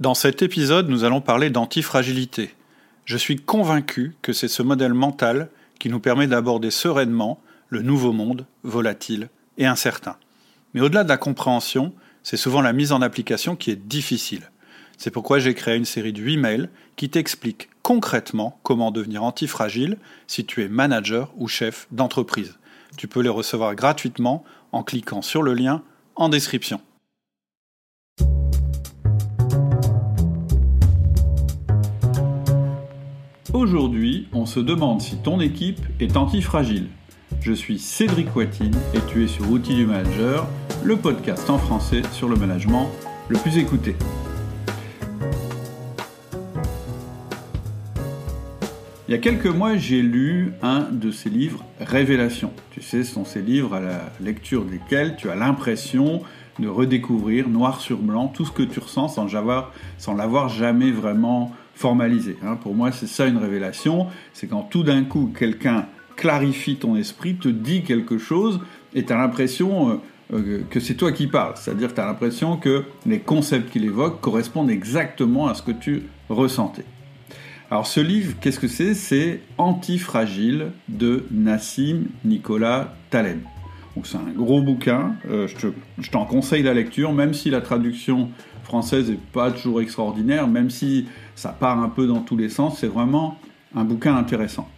Dans cet épisode, nous allons parler d'antifragilité. Je suis convaincu que c'est ce modèle mental qui nous permet d'aborder sereinement le nouveau monde, volatile et incertain. Mais au-delà de la compréhension, c'est souvent la mise en application qui est difficile. C'est pourquoi j'ai créé une série de 8 mails qui t'expliquent concrètement comment devenir antifragile si tu es manager ou chef d'entreprise. Tu peux les recevoir gratuitement en cliquant sur le lien en description. Aujourd'hui, on se demande si ton équipe est antifragile. Je suis Cédric Watine et tu es sur Outils du Manager, le podcast en français sur le management le plus écouté. Il y a quelques mois, j'ai lu un de ces livres, Révélation. Tu sais, ce sont ces livres à la lecture desquels tu as l'impression de redécouvrir noir sur blanc tout ce que tu ressens sans, sans l'avoir jamais vraiment formalisé. Hein. Pour moi, c'est ça une révélation, c'est quand tout d'un coup quelqu'un clarifie ton esprit, te dit quelque chose, et tu as l'impression euh, euh, que c'est toi qui parles. C'est-à-dire que tu as l'impression que les concepts qu'il évoque correspondent exactement à ce que tu ressentais. Alors ce livre, qu'est-ce que c'est? C'est Antifragile de Nassim Nicolas Taleb. C'est un gros bouquin, euh, je t'en conseille la lecture, même si la traduction française n'est pas toujours extraordinaire, même si ça part un peu dans tous les sens, c'est vraiment un bouquin intéressant.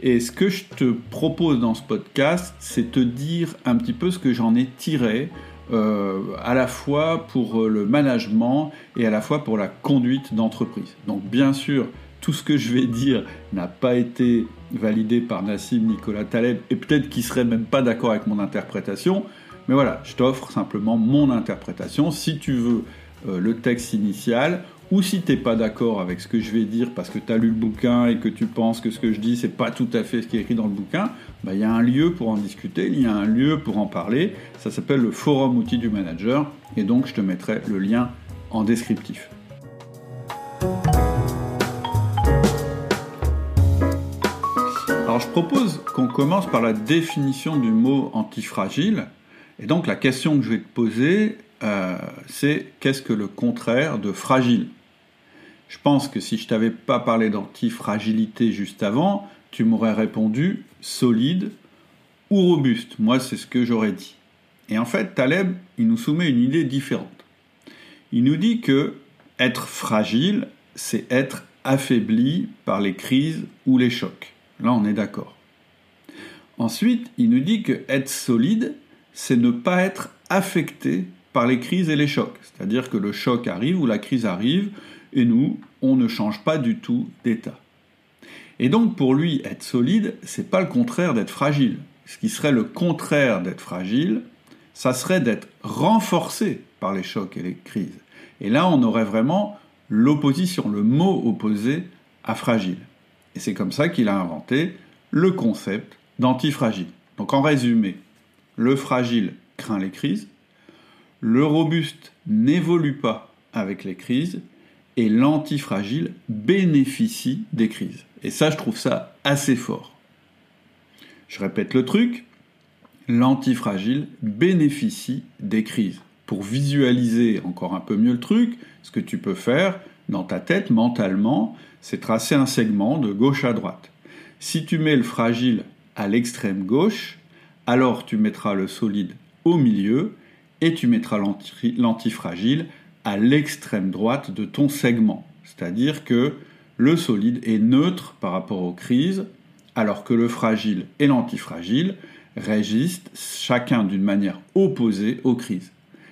Et ce que je te propose dans ce podcast, c'est te dire un petit peu ce que j'en ai tiré, euh, à la fois pour le management et à la fois pour la conduite d'entreprise. Donc bien sûr, tout ce que je vais dire n'a pas été validé par Nassim Nicolas Taleb et peut-être qu'il serait même pas d'accord avec mon interprétation, mais voilà, je t'offre simplement mon interprétation. Si tu veux euh, le texte initial, ou si tu n'es pas d'accord avec ce que je vais dire parce que tu as lu le bouquin et que tu penses que ce que je dis c'est pas tout à fait ce qui est écrit dans le bouquin, bah, il y a un lieu pour en discuter, il y a un lieu pour en parler. Ça s'appelle le forum outil du manager et donc je te mettrai le lien en descriptif. Alors je propose qu'on commence par la définition du mot antifragile. Et donc la question que je vais te poser, euh, c'est qu'est-ce que le contraire de fragile? Je pense que si je t'avais pas parlé d'antifragilité juste avant, tu m'aurais répondu solide ou robuste. Moi, c'est ce que j'aurais dit. Et en fait, Taleb, il nous soumet une idée différente. Il nous dit que être fragile, c'est être affaibli par les crises ou les chocs. Là, on est d'accord. Ensuite, il nous dit que être solide, c'est ne pas être affecté par les crises et les chocs. C'est-à-dire que le choc arrive ou la crise arrive et nous, on ne change pas du tout d'état. Et donc pour lui, être solide, c'est pas le contraire d'être fragile. Ce qui serait le contraire d'être fragile, ça serait d'être renforcé par les chocs et les crises. Et là, on aurait vraiment l'opposition, le mot opposé à fragile. Et c'est comme ça qu'il a inventé le concept d'antifragile. Donc en résumé, le fragile craint les crises, le robuste n'évolue pas avec les crises et l'antifragile bénéficie des crises. Et ça, je trouve ça assez fort. Je répète le truc, l'antifragile bénéficie des crises. Pour visualiser encore un peu mieux le truc, ce que tu peux faire dans ta tête mentalement, c'est tracer un segment de gauche à droite. Si tu mets le fragile à l'extrême gauche, alors tu mettras le solide au milieu et tu mettras l'antifragile à l'extrême droite de ton segment. C'est-à-dire que le solide est neutre par rapport aux crises, alors que le fragile et l'antifragile résistent chacun d'une manière opposée aux crises.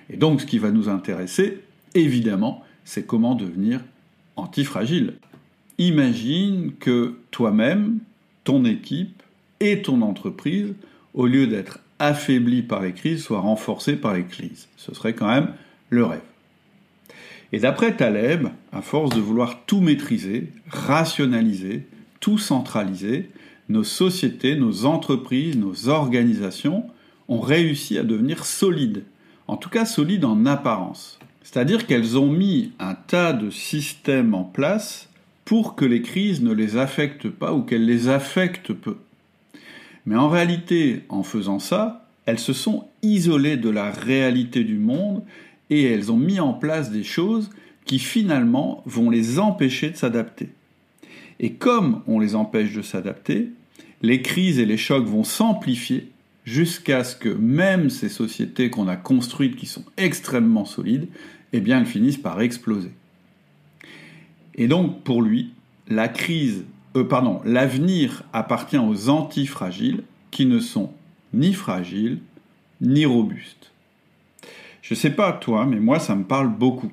Et donc ce qui va nous intéresser, évidemment, c'est comment devenir antifragile. Imagine que toi-même, ton équipe et ton entreprise, au lieu d'être affaibli par les crises soit renforcé par les crises. Ce serait quand même le rêve. Et d'après Taleb, à force de vouloir tout maîtriser, rationaliser, tout centraliser, nos sociétés, nos entreprises, nos organisations ont réussi à devenir solides, en tout cas solides en apparence. C'est-à-dire qu'elles ont mis un tas de systèmes en place pour que les crises ne les affectent pas ou qu'elles les affectent peu. Mais en réalité, en faisant ça, elles se sont isolées de la réalité du monde et elles ont mis en place des choses qui finalement vont les empêcher de s'adapter. Et comme on les empêche de s'adapter, les crises et les chocs vont s'amplifier jusqu'à ce que même ces sociétés qu'on a construites qui sont extrêmement solides, eh bien elles finissent par exploser. Et donc pour lui, la crise, euh, pardon, l'avenir appartient aux antifragiles qui ne sont ni fragiles ni robustes. Je sais pas toi, mais moi ça me parle beaucoup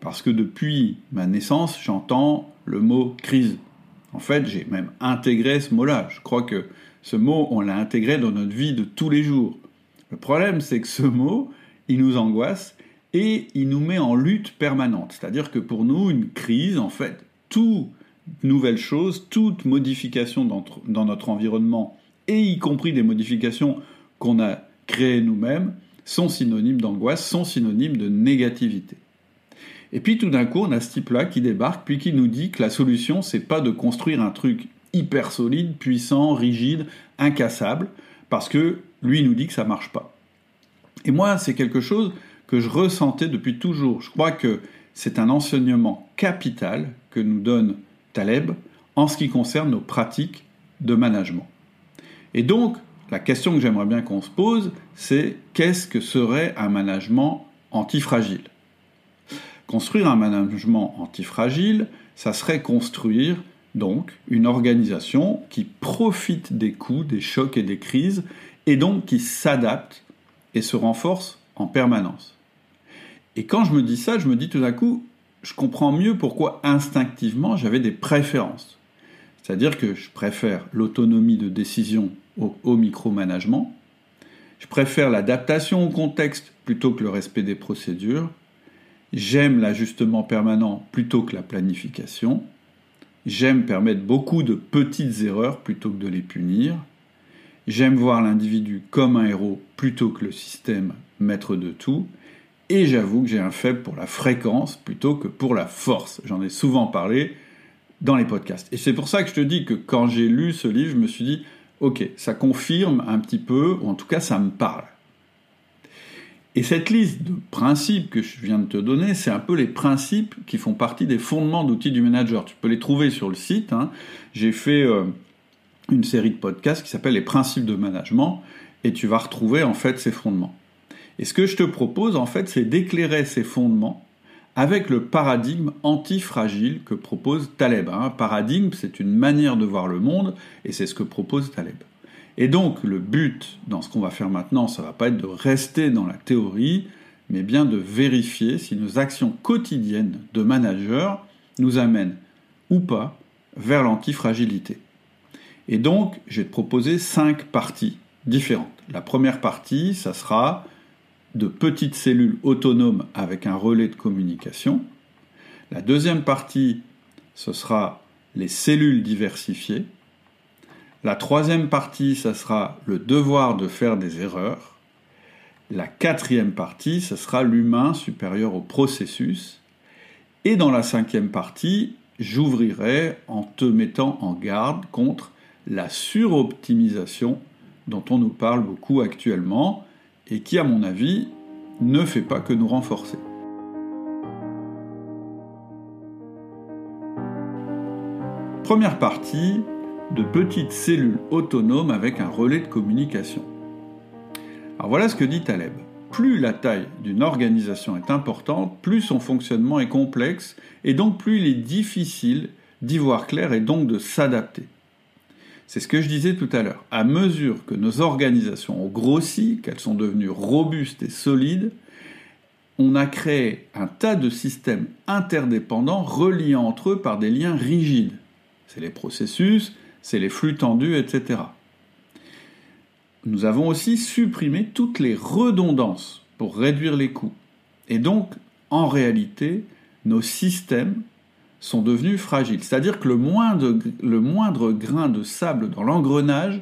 parce que depuis ma naissance, j'entends le mot crise. En fait, j'ai même intégré ce mot-là. Je crois que ce mot, on l'a intégré dans notre vie de tous les jours. Le problème, c'est que ce mot, il nous angoisse et il nous met en lutte permanente. C'est-à-dire que pour nous, une crise, en fait, toute nouvelle chose, toute modification dans notre environnement, et y compris des modifications qu'on a créées nous-mêmes, sont synonymes d'angoisse, sont synonymes de négativité. Et puis tout d'un coup, on a ce type-là qui débarque, puis qui nous dit que la solution, c'est pas de construire un truc hyper solide, puissant, rigide, incassable, parce que lui nous dit que ça marche pas. Et moi, c'est quelque chose que je ressentais depuis toujours. Je crois que c'est un enseignement capital que nous donne Taleb en ce qui concerne nos pratiques de management. Et donc, la question que j'aimerais bien qu'on se pose, c'est qu'est-ce que serait un management antifragile? Construire un management antifragile, ça serait construire donc une organisation qui profite des coups, des chocs et des crises, et donc qui s'adapte et se renforce en permanence. Et quand je me dis ça, je me dis tout d'un coup, je comprends mieux pourquoi instinctivement j'avais des préférences. C'est-à-dire que je préfère l'autonomie de décision au, au micromanagement, je préfère l'adaptation au contexte plutôt que le respect des procédures, J'aime l'ajustement permanent plutôt que la planification. J'aime permettre beaucoup de petites erreurs plutôt que de les punir. J'aime voir l'individu comme un héros plutôt que le système maître de tout. Et j'avoue que j'ai un faible pour la fréquence plutôt que pour la force. J'en ai souvent parlé dans les podcasts. Et c'est pour ça que je te dis que quand j'ai lu ce livre, je me suis dit, ok, ça confirme un petit peu, ou en tout cas ça me parle. Et cette liste de principes que je viens de te donner, c'est un peu les principes qui font partie des fondements d'outils du manager. Tu peux les trouver sur le site. Hein. J'ai fait euh, une série de podcasts qui s'appelle Les principes de management et tu vas retrouver en fait ces fondements. Et ce que je te propose en fait, c'est d'éclairer ces fondements avec le paradigme antifragile que propose Taleb. Un hein. paradigme, c'est une manière de voir le monde et c'est ce que propose Taleb. Et donc le but dans ce qu'on va faire maintenant, ça va pas être de rester dans la théorie, mais bien de vérifier si nos actions quotidiennes de manager nous amènent ou pas vers l'antifragilité. Et donc, je vais proposer cinq parties différentes. La première partie, ça sera de petites cellules autonomes avec un relais de communication. La deuxième partie, ce sera les cellules diversifiées. La troisième partie, ça sera le devoir de faire des erreurs. La quatrième partie, ce sera l'humain supérieur au processus. Et dans la cinquième partie, j'ouvrirai en te mettant en garde contre la suroptimisation dont on nous parle beaucoup actuellement et qui, à mon avis, ne fait pas que nous renforcer. Première partie, de petites cellules autonomes avec un relais de communication. Alors voilà ce que dit Taleb. Plus la taille d'une organisation est importante, plus son fonctionnement est complexe, et donc plus il est difficile d'y voir clair et donc de s'adapter. C'est ce que je disais tout à l'heure. À mesure que nos organisations ont grossi, qu'elles sont devenues robustes et solides, on a créé un tas de systèmes interdépendants reliés entre eux par des liens rigides. C'est les processus, c'est les flux tendus, etc. Nous avons aussi supprimé toutes les redondances pour réduire les coûts. Et donc, en réalité, nos systèmes sont devenus fragiles. C'est-à-dire que le moindre, grain de sable dans l'engrenage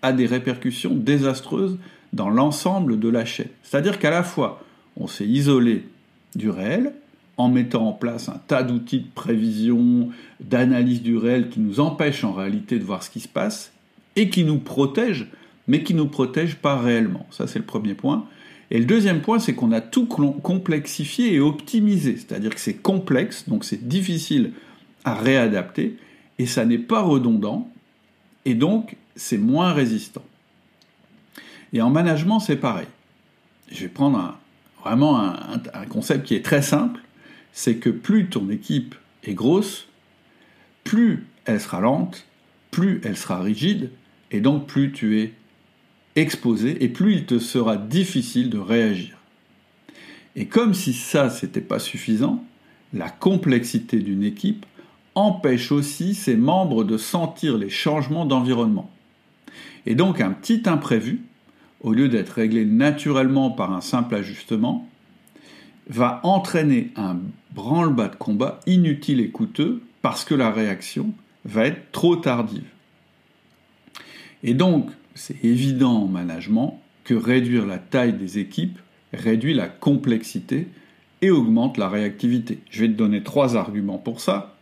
a des répercussions désastreuses dans l'ensemble de la chaîne. C'est-à-dire qu'à la fois, on s'est isolé du réel, en mettant en place un tas d'outils de prévision, d'analyse du réel qui nous empêchent en réalité de voir ce qui se passe et qui nous protègent, mais qui ne nous protègent pas réellement. Ça, c'est le premier point. Et le deuxième point, c'est qu'on a tout complexifié et optimisé. C'est-à-dire que c'est complexe, donc c'est difficile à réadapter, et ça n'est pas redondant, et donc c'est moins résistant. Et en management, c'est pareil. Je vais prendre vraiment un, concept qui est très simple, c'est que plus ton équipe est grosse, plus elle sera lente, plus elle sera rigide, et donc plus tu es exposé, et plus il te sera difficile de réagir. Et comme si ça, c'était pas suffisant, la complexité d'une équipe empêche aussi ses membres de sentir les changements d'environnement. Et donc un petit imprévu, au lieu d'être réglé naturellement par un simple ajustement, va entraîner un branle-bas de combat inutile et coûteux parce que la réaction va être trop tardive. Et donc, c'est évident en management que réduire la taille des équipes réduit la complexité et augmente la réactivité. Je vais te donner trois arguments pour ça.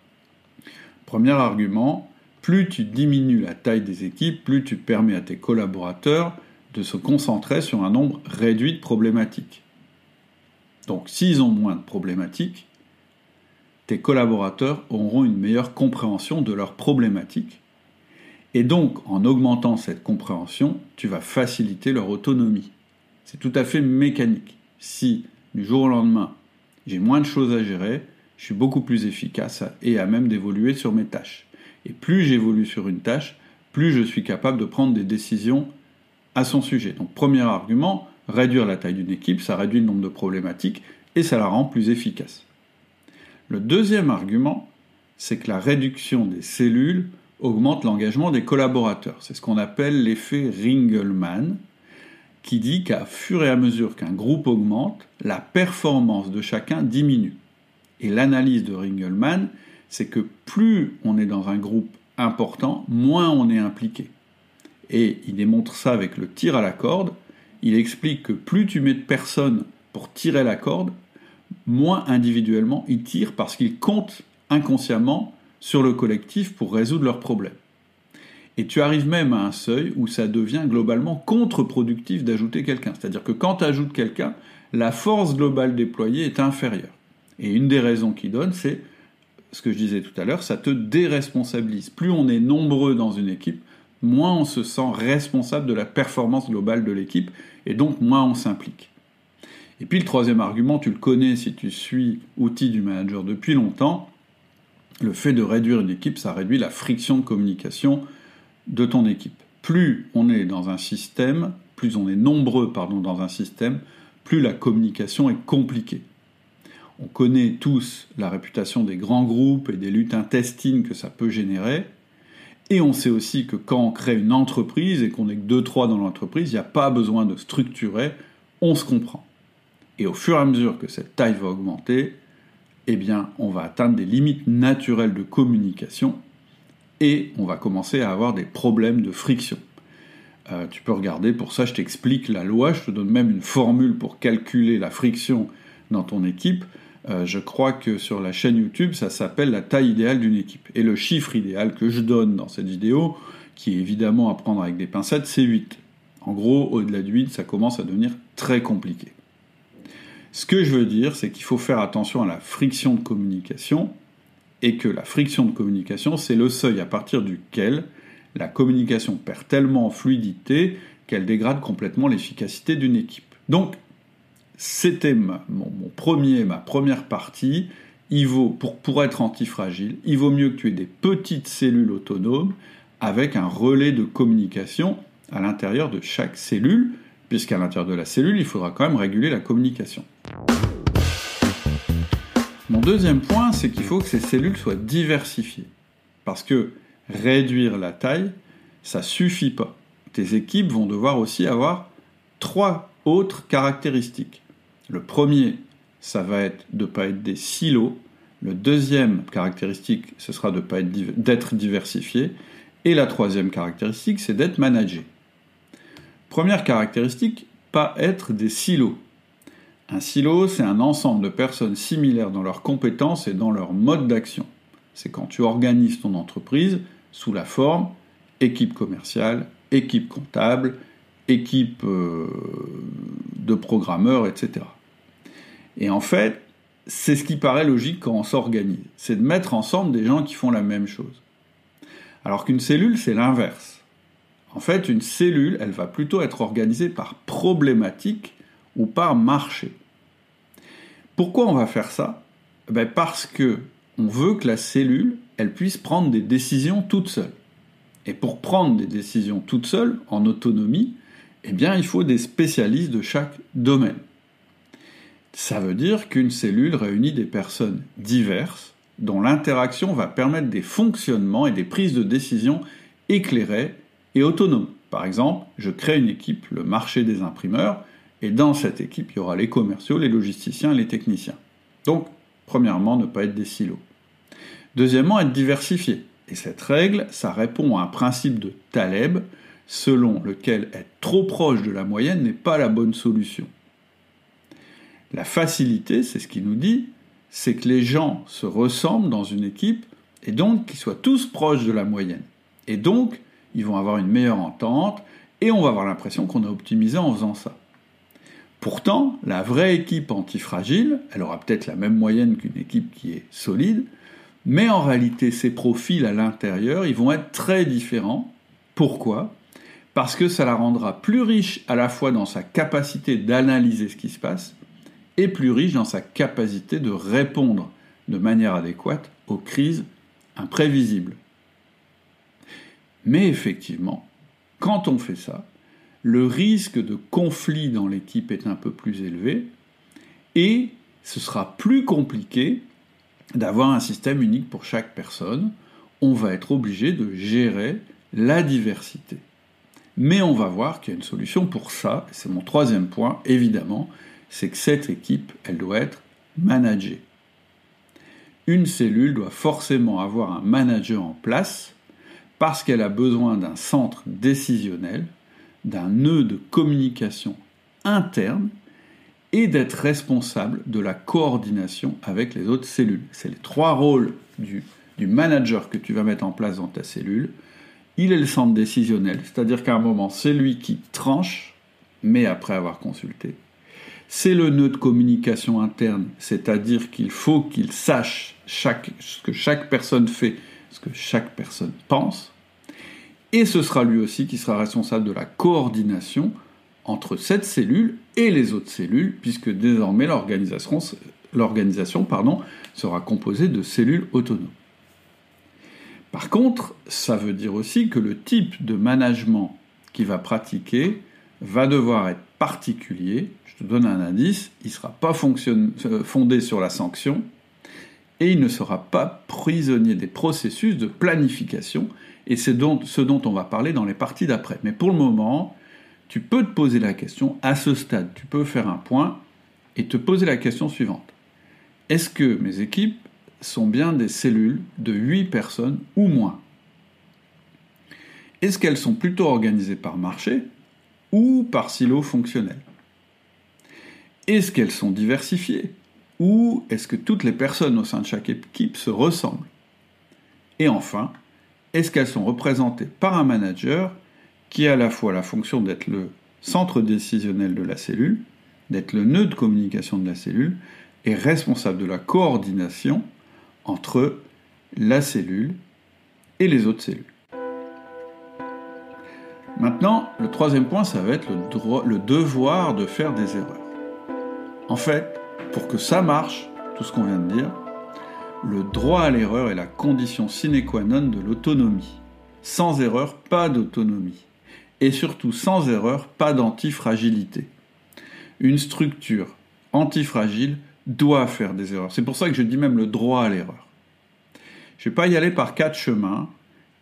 Premier argument, plus tu diminues la taille des équipes, plus tu permets à tes collaborateurs de se concentrer sur un nombre réduit de problématiques. Donc s'ils ont moins de problématiques, tes collaborateurs auront une meilleure compréhension de leurs problématiques. Et donc, en augmentant cette compréhension, tu vas faciliter leur autonomie. C'est tout à fait mécanique. Si du jour au lendemain, j'ai moins de choses à gérer, je suis beaucoup plus efficace et à même d'évoluer sur mes tâches. Et plus j'évolue sur une tâche, plus je suis capable de prendre des décisions à son sujet. Donc premier argument, réduire la taille d'une équipe, ça réduit le nombre de problématiques et ça la rend plus efficace. Le deuxième argument, c'est que la réduction des cellules augmente l'engagement des collaborateurs. C'est ce qu'on appelle l'effet Ringelmann, qui dit qu'à fur et à mesure qu'un groupe augmente, la performance de chacun diminue. Et l'analyse de Ringelmann, c'est que plus on est dans un groupe important, moins on est impliqué. Et il démontre ça avec le tir à la corde. Il explique que plus tu mets de personnes pour tirer la corde, moins individuellement ils tirent parce qu'ils comptent inconsciemment sur le collectif pour résoudre leurs problèmes. Et tu arrives même à un seuil où ça devient globalement contre-productif d'ajouter quelqu'un. C'est-à-dire que quand tu ajoutes quelqu'un, la force globale déployée est inférieure. Et une des raisons qu'il donne, c'est ce que je disais tout à l'heure, ça te déresponsabilise. Plus on est nombreux dans une équipe, moins on se sent responsable de la performance globale de l'équipe, et donc moins on s'implique. Et puis le troisième argument, tu le connais si tu suis outil du manager depuis longtemps, le fait de réduire une équipe, ça réduit la friction de communication de ton équipe. Plus on est dans un système, plus on est nombreux dans un système, plus la communication est compliquée. On connaît tous la réputation des grands groupes et des luttes intestines que ça peut générer. Et on sait aussi que quand on crée une entreprise et qu'on est que 2-3 dans l'entreprise, il n'y a pas besoin de structurer, on se comprend. Et au fur et à mesure que cette taille va augmenter, eh bien, on va atteindre des limites naturelles de communication et on va commencer à avoir des problèmes de friction. Euh, tu peux regarder, pour ça je t'explique la loi, je te donne même une formule pour calculer la friction dans ton équipe. Euh, je crois que sur la chaîne YouTube, ça s'appelle la taille idéale d'une équipe. Et le chiffre idéal que je donne dans cette vidéo, qui est évidemment à prendre avec des pincettes, c'est 8. En gros, au-delà de 8, ça commence à devenir très compliqué. Ce que je veux dire, c'est qu'il faut faire attention à la friction de communication et que la friction de communication, c'est le seuil à partir duquel la communication perd tellement en fluidité qu'elle dégrade complètement l'efficacité d'une équipe. Donc, c'était mon, premier, ma première partie. Il vaut, pour, pour être antifragile, il vaut mieux que tu aies des petites cellules autonomes avec un relais de communication à l'intérieur de chaque cellule puisqu'à l'intérieur de la cellule, il faudra quand même réguler la communication. Mon deuxième point, c'est qu'il faut que ces cellules soient diversifiées. Parce que réduire la taille, ça suffit pas. Tes équipes vont devoir aussi avoir trois autres caractéristiques. Le premier, ça va être de ne pas être des silos. Le deuxième caractéristique, ce sera d'être diversifié. Et la troisième caractéristique, c'est d'être managé. Première caractéristique, pas être des silos. Un silo, c'est un ensemble de personnes similaires dans leurs compétences et dans leur mode d'action. C'est quand tu organises ton entreprise sous la forme équipe commerciale, équipe comptable, équipe euh, de programmeurs, etc. Et en fait, c'est ce qui paraît logique quand on s'organise, c'est de mettre ensemble des gens qui font la même chose. Alors qu'une cellule, c'est l'inverse. En fait, une cellule, elle va plutôt être organisée par problématique ou par marché. Pourquoi on va faire ça? Eh ben Parce que on veut que la cellule, elle puisse prendre des décisions toute seule. Et pour prendre des décisions toute seule, en autonomie, eh bien, il faut des spécialistes de chaque domaine. Ça veut dire qu'une cellule réunit des personnes diverses dont l'interaction va permettre des fonctionnements et des prises de décision éclairées et autonomes. Par exemple, je crée une équipe, le marché des imprimeurs, et dans cette équipe, il y aura les commerciaux, les logisticiens les techniciens. Donc, premièrement, ne pas être des silos. Deuxièmement, être diversifié. Et cette règle, ça répond à un principe de Taleb, selon lequel être trop proche de la moyenne n'est pas la bonne solution. La facilité, c'est ce qu'il nous dit, c'est que les gens se ressemblent dans une équipe et donc qu'ils soient tous proches de la moyenne. Et donc, ils vont avoir une meilleure entente et on va avoir l'impression qu'on a optimisé en faisant ça. Pourtant, la vraie équipe antifragile, elle aura peut-être la même moyenne qu'une équipe qui est solide, mais en réalité, ces profils à l'intérieur, ils vont être très différents. Pourquoi? Parce que ça la rendra plus riche à la fois dans sa capacité d'analyser ce qui se passe et plus riche dans sa capacité de répondre de manière adéquate aux crises imprévisibles. Mais effectivement, quand on fait ça, le risque de conflit dans l'équipe est un peu plus élevé et ce sera plus compliqué d'avoir un système unique pour chaque personne, on va être obligé de gérer la diversité. Mais on va voir qu'il y a une solution pour ça, c'est mon troisième point, évidemment, c'est que cette équipe, elle doit être managée. Une cellule doit forcément avoir un manager en place parce qu'elle a besoin d'un centre décisionnel, d'un nœud de communication interne et d'être responsable de la coordination avec les autres cellules. C'est les trois rôles du, manager que tu vas mettre en place dans ta cellule. Il est le centre décisionnel, c'est-à-dire qu'à un moment, c'est lui qui tranche, mais après avoir consulté. C'est le nœud de communication interne, c'est-à-dire qu'il faut qu'il sache ce que chaque personne fait, ce que chaque personne pense. Et ce sera lui aussi qui sera responsable de la coordination entre cette cellule et les autres cellules, puisque désormais l'organisation, sera composée de cellules autonomes. Par contre, ça veut dire aussi que le type de management qu'il va pratiquer va devoir être particulier. Je te donne un indice, il ne sera pas euh, fondé sur la sanction et il ne sera pas prisonnier des processus de planification. Et c'est ce dont on va parler dans les parties d'après. Mais pour le moment, tu peux te poser la question, à ce stade, tu peux faire un point et te poser la question suivante. Est-ce que mes équipes sont bien des cellules de 8 personnes ou moins? Est-ce qu'elles sont plutôt organisées par marché ou par silo fonctionnel? Est-ce qu'elles sont diversifiées? Ou est-ce que toutes les personnes au sein de chaque équipe se ressemblent? Et enfin, est-ce qu'elles sont représentées par un manager qui a à la fois la fonction d'être le centre décisionnel de la cellule, d'être le nœud de communication de la cellule, et responsable de la coordination entre la cellule et les autres cellules? Maintenant, le troisième point, ça va être le, le devoir de faire des erreurs. En fait, pour que ça marche, tout ce qu'on vient de dire, le droit à l'erreur est la condition sine qua non de l'autonomie. Sans erreur, pas d'autonomie et surtout sans erreur, pas d'antifragilité. Une structure antifragile doit faire des erreurs. C'est pour ça que je dis même le droit à l'erreur. Je ne vais pas y aller par quatre chemins.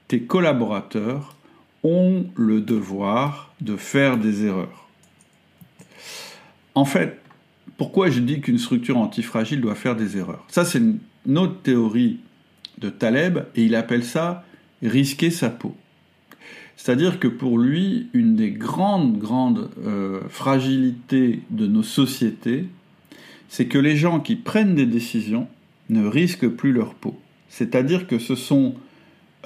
Tes collaborateurs ont le devoir de faire des erreurs. En fait, pourquoi je dis qu'une structure antifragile doit faire des erreurs? Ça, c'est une autre théorie de Taleb, et il appelle ça risquer sa peau. C'est-à-dire que pour lui, une des grandes, grandes euh, fragilités de nos sociétés, c'est que les gens qui prennent des décisions ne risquent plus leur peau. C'est-à-dire que ce sont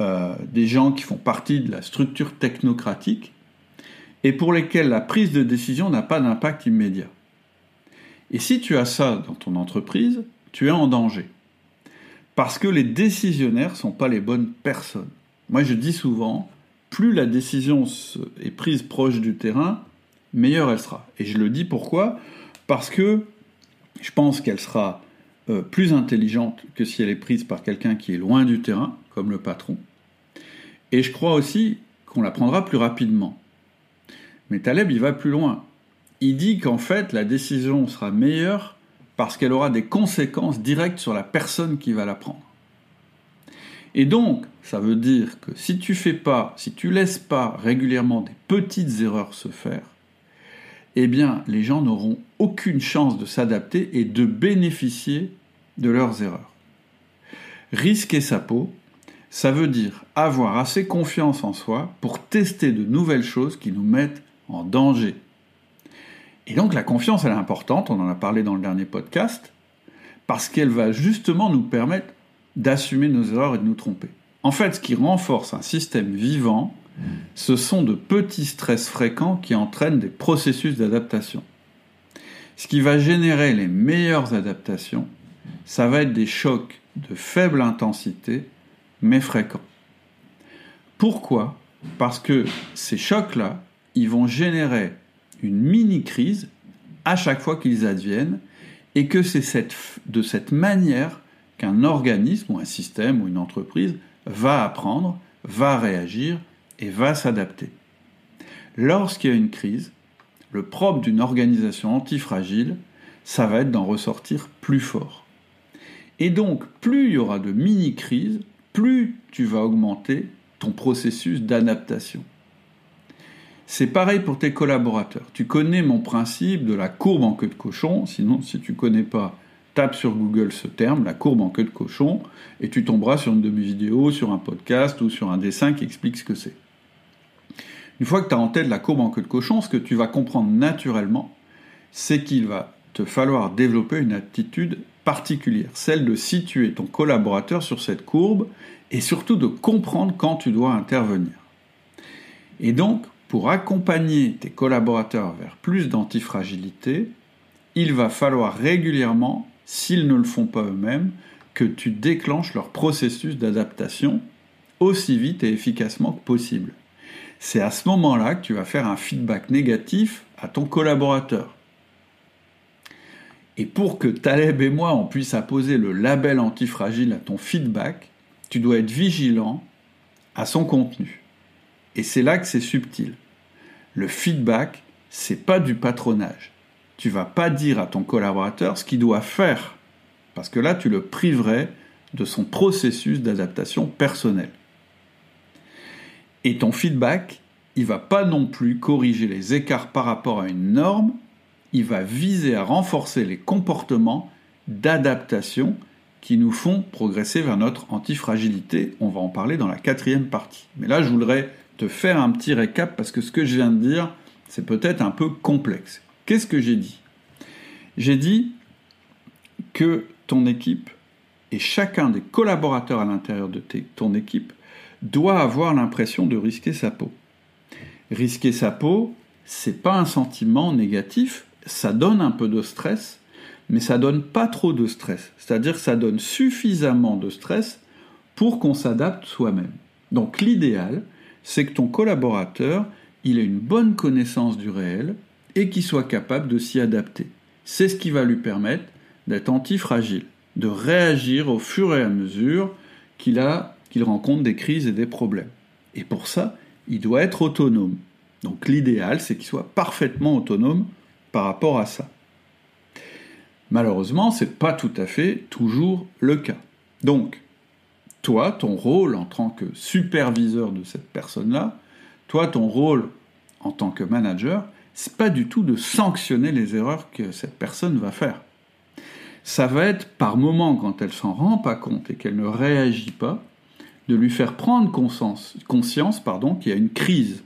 euh, des gens qui font partie de la structure technocratique et pour lesquels la prise de décision n'a pas d'impact immédiat. Et si tu as ça dans ton entreprise, tu es en danger. Parce que les décisionnaires ne sont pas les bonnes personnes. Moi, je dis souvent, plus la décision est prise proche du terrain, meilleure elle sera. Et je le dis pourquoi? Parce que je pense qu'elle sera euh, plus intelligente que si elle est prise par quelqu'un qui est loin du terrain, comme le patron. Et je crois aussi qu'on la prendra plus rapidement. Mais Taleb, il va plus loin. Il dit qu'en fait, la décision sera meilleure parce qu'elle aura des conséquences directes sur la personne qui va la prendre. Et donc, ça veut dire que si tu fais pas, si tu laisses pas régulièrement des petites erreurs se faire, eh bien, les gens n'auront aucune chance de s'adapter et de bénéficier de leurs erreurs. Risquer sa peau, ça veut dire avoir assez confiance en soi pour tester de nouvelles choses qui nous mettent en danger. Et donc la confiance, elle est importante, on en a parlé dans le dernier podcast, parce qu'elle va justement nous permettre d'assumer nos erreurs et de nous tromper. En fait, ce qui renforce un système vivant, ce sont de petits stress fréquents qui entraînent des processus d'adaptation. Ce qui va générer les meilleures adaptations, ça va être des chocs de faible intensité, mais fréquents. Pourquoi? Parce que ces chocs-là, ils vont générer une mini-crise à chaque fois qu'ils adviennent, et que c'est de cette manière qu'un organisme ou un système ou une entreprise va apprendre, va réagir et va s'adapter. Lorsqu'il y a une crise, le propre d'une organisation antifragile, ça va être d'en ressortir plus fort. Et donc, plus il y aura de mini-crises, plus tu vas augmenter ton processus d'adaptation. C'est pareil pour tes collaborateurs. Tu connais mon principe de la courbe en queue de cochon, sinon si tu ne connais pas, tape sur Google ce terme, la courbe en queue de cochon, et tu tomberas sur une demi-vidéo, sur un podcast ou sur un dessin qui explique ce que c'est. Une fois que tu as en tête la courbe en queue de cochon, ce que tu vas comprendre naturellement, c'est qu'il va te falloir développer une attitude particulière, celle de situer ton collaborateur sur cette courbe et surtout de comprendre quand tu dois intervenir. Et donc, pour accompagner tes collaborateurs vers plus d'antifragilité, il va falloir régulièrement, s'ils ne le font pas eux-mêmes, que tu déclenches leur processus d'adaptation aussi vite et efficacement que possible. C'est à ce moment-là que tu vas faire un feedback négatif à ton collaborateur. Et pour que Taleb et moi on puisse apposer le label antifragile à ton feedback, tu dois être vigilant à son contenu. Et c'est là que c'est subtil. Le feedback, c'est pas du patronage. Tu vas pas dire à ton collaborateur ce qu'il doit faire, parce que là, tu le priverais de son processus d'adaptation personnelle. Et ton feedback, il va pas non plus corriger les écarts par rapport à une norme, il va viser à renforcer les comportements d'adaptation qui nous font progresser vers notre antifragilité. On va en parler dans la quatrième partie. Mais là, je voudrais te faire un petit récap parce que ce que je viens de dire, c'est peut-être un peu complexe. Qu'est-ce que j'ai dit? J'ai dit que ton équipe et chacun des collaborateurs à l'intérieur de ton équipe doit avoir l'impression de risquer sa peau. Risquer sa peau, c'est pas un sentiment négatif, ça donne un peu de stress, mais ça donne pas trop de stress. C'est-à-dire ça donne suffisamment de stress pour qu'on s'adapte soi-même. Donc l'idéal, c'est que ton collaborateur, il ait une bonne connaissance du réel et qu'il soit capable de s'y adapter. C'est ce qui va lui permettre d'être antifragile, de réagir au fur et à mesure qu'il a qu'il rencontre des crises et des problèmes. Et pour ça, il doit être autonome. Donc l'idéal, c'est qu'il soit parfaitement autonome par rapport à ça. Malheureusement, ce n'est pas tout à fait toujours le cas. Donc, toi, ton rôle en tant que superviseur de cette personne-là, toi, ton rôle en tant que manager, c'est pas du tout de sanctionner les erreurs que cette personne va faire. Ça va être par moment, quand elle s'en rend pas compte et qu'elle ne réagit pas, de lui faire prendre conscience, pardon, qu'il y a une crise.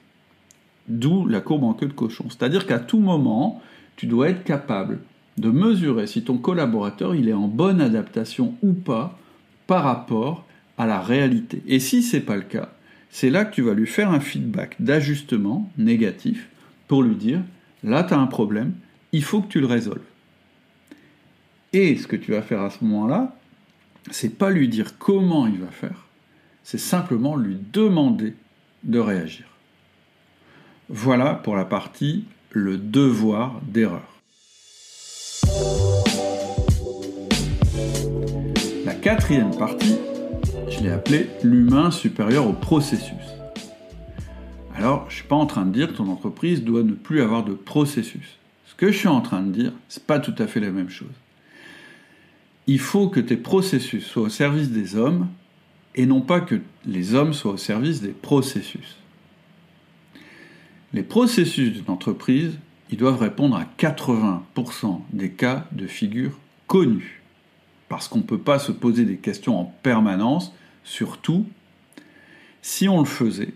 D'où la courbe en queue de cochon. C'est-à-dire qu'à tout moment, tu dois être capable de mesurer si ton collaborateur il est en bonne adaptation ou pas par rapport à la réalité. Et si c'est pas le cas, c'est là que tu vas lui faire un feedback d'ajustement négatif pour lui dire, là tu as un problème, il faut que tu le résolves. Et ce que tu vas faire à ce moment-là, c'est pas lui dire comment il va faire, c'est simplement lui demander de réagir. Voilà pour la partie le devoir d'erreur. La quatrième partie, je l'ai appelée l'humain supérieur au processus. Alors, je ne suis pas en train de dire que ton entreprise doit ne plus avoir de processus. Ce que je suis en train de dire, ce n'est pas tout à fait la même chose. Il faut que tes processus soient au service des hommes et non pas que les hommes soient au service des processus. Les processus d'une entreprise, ils doivent répondre à 80% des cas de figure connus. Parce qu'on ne peut pas se poser des questions en permanence, surtout si on le faisait,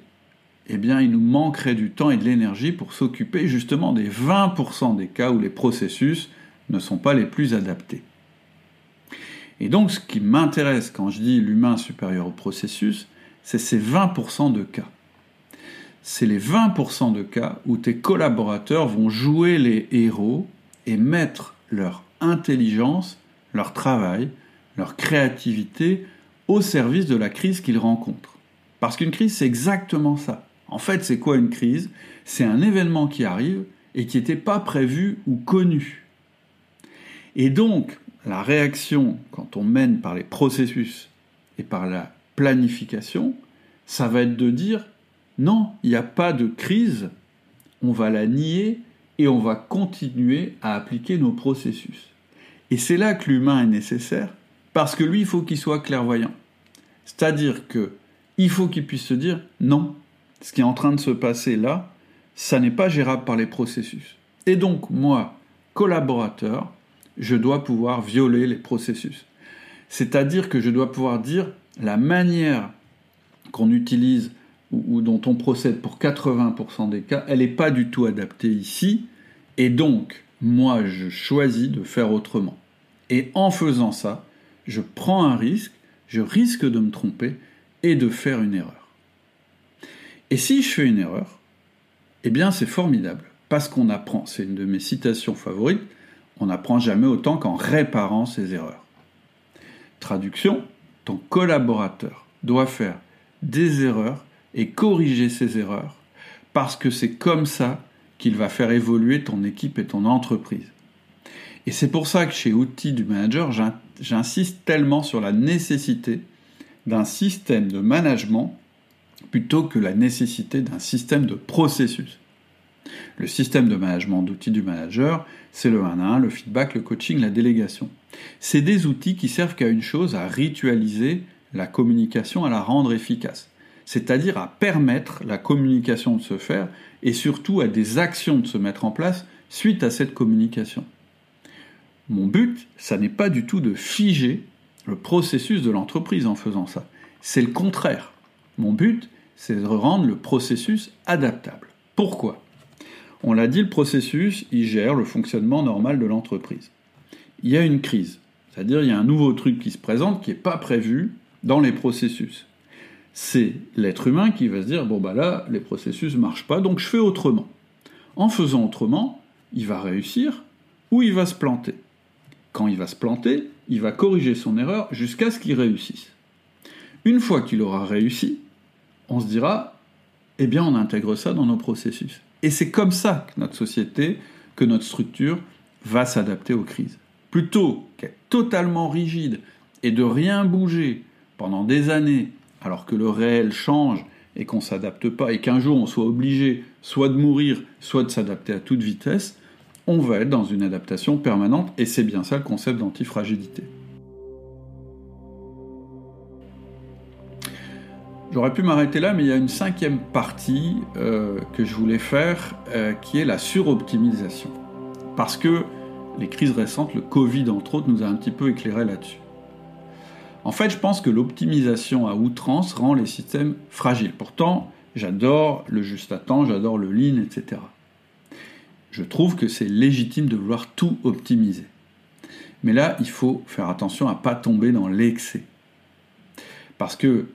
eh il nous manquerait du temps et de l'énergie pour s'occuper justement des 20% des cas où les processus ne sont pas les plus adaptés. Et donc ce qui m'intéresse quand je dis l'humain supérieur au processus, c'est ces 20% de cas c'est les 20% de cas où tes collaborateurs vont jouer les héros et mettre leur intelligence, leur travail, leur créativité au service de la crise qu'ils rencontrent. Parce qu'une crise, c'est exactement ça. En fait, c'est quoi une crise? C'est un événement qui arrive et qui n'était pas prévu ou connu. Et donc, la réaction, quand on mène par les processus et par la planification, ça va être de dire non, il n'y a pas de crise, on va la nier et on va continuer à appliquer nos processus. Et c'est là que l'humain est nécessaire, parce que lui, il faut qu'il soit clairvoyant. C'est-à-dire que il faut qu'il puisse se dire non, ce qui est en train de se passer là, ça n'est pas gérable par les processus. Et donc, moi, collaborateur, je dois pouvoir violer les processus. C'est-à-dire que je dois pouvoir dire la manière qu'on utilise ou, dont on procède pour 80% des cas, elle n'est pas du tout adaptée ici, et donc moi je choisis de faire autrement. Et en faisant ça, je prends un risque, je risque de me tromper et de faire une erreur. Et si je fais une erreur, eh bien c'est formidable, parce qu'on apprend, c'est une de mes citations favorites, on n'apprend jamais autant qu'en réparant ses erreurs. Traduction, ton collaborateur doit faire des erreurs et corriger ses erreurs, parce que c'est comme ça qu'il va faire évoluer ton équipe et ton entreprise. Et c'est pour ça que chez Outils du Manager, j'insiste tellement sur la nécessité d'un système de management plutôt que la nécessité d'un système de processus. Le système de management d'outils du manager, c'est le 1 à 1, le feedback, le coaching, la délégation. C'est des outils qui servent qu'à une chose, à ritualiser la communication, à la rendre efficace c'est-à-dire à permettre la communication de se faire et surtout à des actions de se mettre en place suite à cette communication. Mon but, ça n'est pas du tout de figer le processus de l'entreprise en faisant ça. C'est le contraire. Mon but, c'est de rendre le processus adaptable. Pourquoi? On l'a dit, le processus, il gère le fonctionnement normal de l'entreprise. Il y a une crise, c'est-à-dire il y a un nouveau truc qui se présente qui n'est pas prévu dans les processus c'est l'être humain qui va se dire bon bah là les processus ne marchent pas donc je fais autrement. En faisant autrement, il va réussir ou il va se planter. Quand il va se planter, il va corriger son erreur jusqu'à ce qu'il réussisse. Une fois qu'il aura réussi, on se dira eh bien on intègre ça dans nos processus. Et c'est comme ça que notre société, que notre structure va s'adapter aux crises. Plutôt qu'être totalement rigide et de rien bouger pendant des années alors que le réel change et qu'on ne s'adapte pas, et qu'un jour on soit obligé soit de mourir, soit de s'adapter à toute vitesse, on va être dans une adaptation permanente, et c'est bien ça le concept d'antifragilité. J'aurais pu m'arrêter là, mais il y a une cinquième partie euh, que je voulais faire, euh, qui est la suroptimisation. Parce que les crises récentes, le Covid entre autres, nous a un petit peu éclairé là-dessus. En fait, je pense que l'optimisation à outrance rend les systèmes fragiles. Pourtant, j'adore le juste à temps, j'adore le lean, etc. Je trouve que c'est légitime de vouloir tout optimiser. Mais là, il faut faire attention à ne pas tomber dans l'excès. Parce que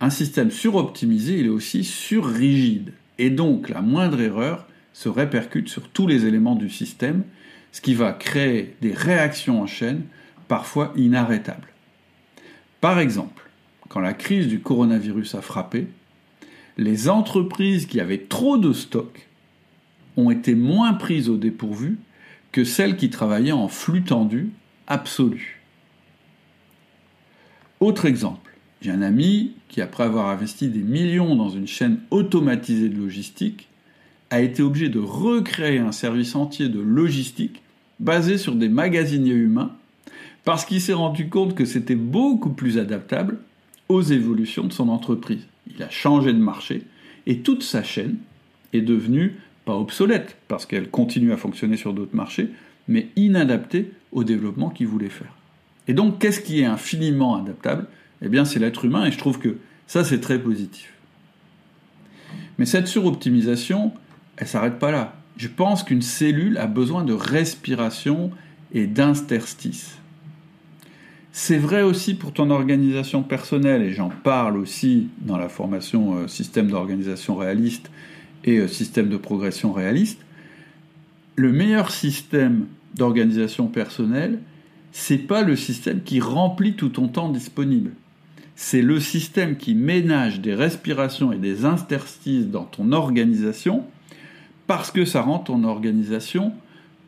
un système suroptimisé, il est aussi surrigide. Et donc, la moindre erreur se répercute sur tous les éléments du système, ce qui va créer des réactions en chaîne parfois inarrêtables. Par exemple, quand la crise du coronavirus a frappé, les entreprises qui avaient trop de stocks ont été moins prises au dépourvu que celles qui travaillaient en flux tendu absolu. Autre exemple, j'ai un ami qui, après avoir investi des millions dans une chaîne automatisée de logistique, a été obligé de recréer un service entier de logistique basé sur des magasiniers humains parce qu'il s'est rendu compte que c'était beaucoup plus adaptable aux évolutions de son entreprise. Il a changé de marché et toute sa chaîne est devenue pas obsolète parce qu'elle continue à fonctionner sur d'autres marchés, mais inadaptée au développement qu'il voulait faire. Et donc, qu'est-ce qui est infiniment adaptable? Eh bien, c'est l'être humain et je trouve que ça, c'est très positif. Mais cette suroptimisation, elle s'arrête pas là. Je pense qu'une cellule a besoin de respiration et d'interstice. C'est vrai aussi pour ton organisation personnelle, et j'en parle aussi dans la formation euh, système d'organisation réaliste et euh, système de progression réaliste. Le meilleur système d'organisation personnelle, c'est pas le système qui remplit tout ton temps disponible. C'est le système qui ménage des respirations et des interstices dans ton organisation parce que ça rend ton organisation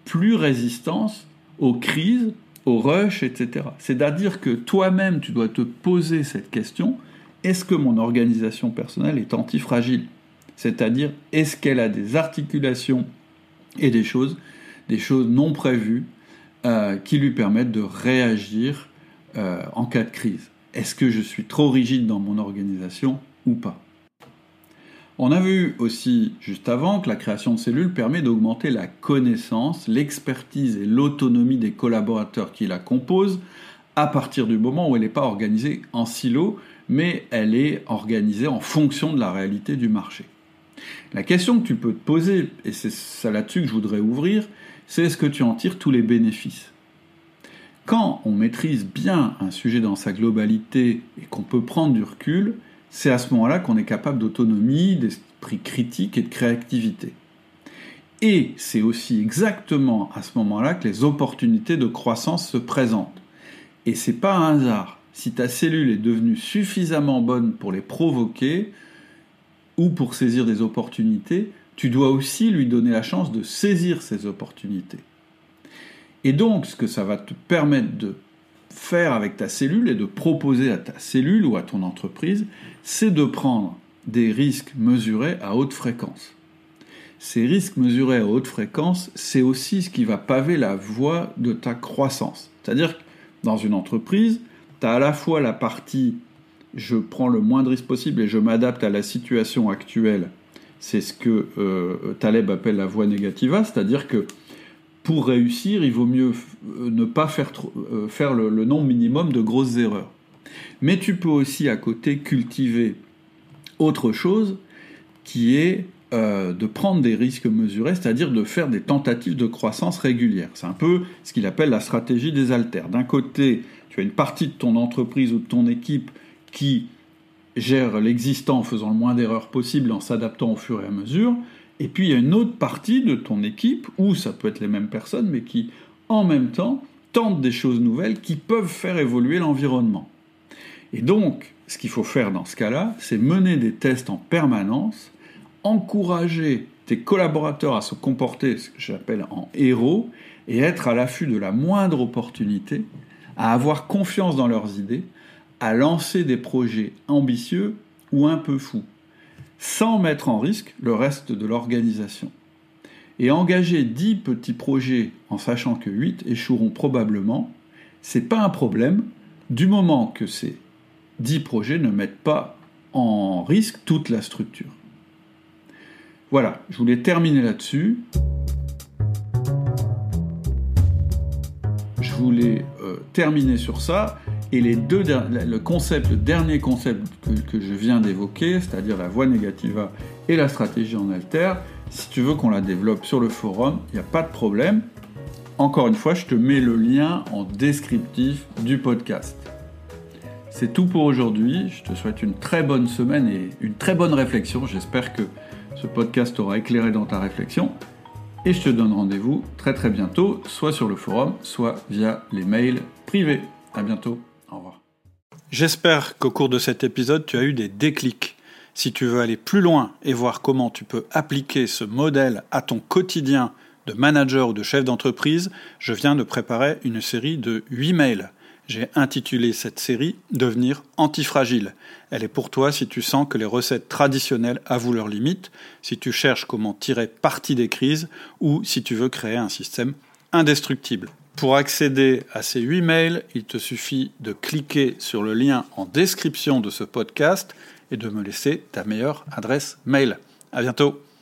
plus résistante aux crises, aux rushs, etc. C'est-à-dire que toi-même, tu dois te poser cette question, est-ce que mon organisation personnelle est antifragile? C'est-à-dire, est-ce qu'elle a des articulations et des choses, des choses non prévues euh, qui lui permettent de réagir euh, en cas de crise? Est-ce que je suis trop rigide dans mon organisation ou pas? On a vu aussi juste avant que la création de cellules permet d'augmenter la connaissance, l'expertise et l'autonomie des collaborateurs qui la composent à partir du moment où elle n'est pas organisée en silo, mais elle est organisée en fonction de la réalité du marché. La question que tu peux te poser, et c'est ça là-dessus que je voudrais ouvrir, c'est est-ce que tu en tires tous les bénéfices? Quand on maîtrise bien un sujet dans sa globalité et qu'on peut prendre du recul, c'est à ce moment-là qu'on est capable d'autonomie, d'esprit critique et de créativité. Et c'est aussi exactement à ce moment-là que les opportunités de croissance se présentent. Et c'est pas un hasard. Si ta cellule est devenue suffisamment bonne pour les provoquer ou pour saisir des opportunités, tu dois aussi lui donner la chance de saisir ces opportunités. Et donc, ce que ça va te permettre de faire avec ta cellule et de proposer à ta cellule ou à ton entreprise, c'est de prendre des risques mesurés à haute fréquence. Ces risques mesurés à haute fréquence, c'est aussi ce qui va paver la voie de ta croissance. C'est-à-dire que dans une entreprise, tu as à la fois la partie je prends le moins de risques possible et je m'adapte à la situation actuelle. C'est ce que euh, Taleb appelle la voie négativa, c'est-à-dire que pour réussir, il vaut mieux euh, ne pas faire, euh, le, nombre minimum de grosses erreurs. Mais tu peux aussi à côté cultiver autre chose qui est de prendre des risques mesurés, c'est-à-dire de faire des tentatives de croissance régulières. C'est un peu ce qu'il appelle la stratégie des haltères. D'un côté, tu as une partie de ton entreprise ou de ton équipe qui gère l'existant en faisant le moins d'erreurs possible, en s'adaptant au fur et à mesure, et puis il y a une autre partie de ton équipe, où ça peut être les mêmes personnes, mais qui en même temps tentent des choses nouvelles qui peuvent faire évoluer l'environnement. Et donc, ce qu'il faut faire dans ce cas-là, c'est mener des tests en permanence, encourager tes collaborateurs à se comporter, ce que j'appelle en héros, et être à l'affût de la moindre opportunité, à avoir confiance dans leurs idées, à lancer des projets ambitieux ou un peu fous sans mettre en risque le reste de l'organisation. Et engager 10 petits projets en sachant que 8 échoueront probablement, c'est pas un problème du moment que ces 10 projets ne mettent pas en risque toute la structure. Voilà, je voulais terminer là-dessus. Je voulais euh, terminer sur ça. Et les deux, le concept, le dernier concept que, je viens d'évoquer, c'est-à-dire la voie négativa et la stratégie en alter, si tu veux qu'on la développe sur le forum, il n'y a pas de problème. Encore une fois, je te mets le lien en descriptif du podcast. C'est tout pour aujourd'hui. Je te souhaite une très bonne semaine et une très bonne réflexion. J'espère que Ce podcast t'aura éclairé dans ta réflexion et je te donne rendez-vous très très bientôt, soit sur le forum, soit via les mails privés. À bientôt. J'espère qu'au cours de cet épisode, tu as eu des déclics. Si tu veux aller plus loin et voir comment tu peux appliquer ce modèle à ton quotidien de manager ou de chef d'entreprise, je viens de préparer une série de 8 mails. J'ai intitulé cette série Devenir antifragile. Elle est pour toi si tu sens que les recettes traditionnelles avouent leurs limites, si tu cherches comment tirer parti des crises ou si tu veux créer un système indestructible. Pour accéder à ces 8 mails, il te suffit de cliquer sur le lien en description de ce podcast et de me laisser ta meilleure adresse mail. À bientôt!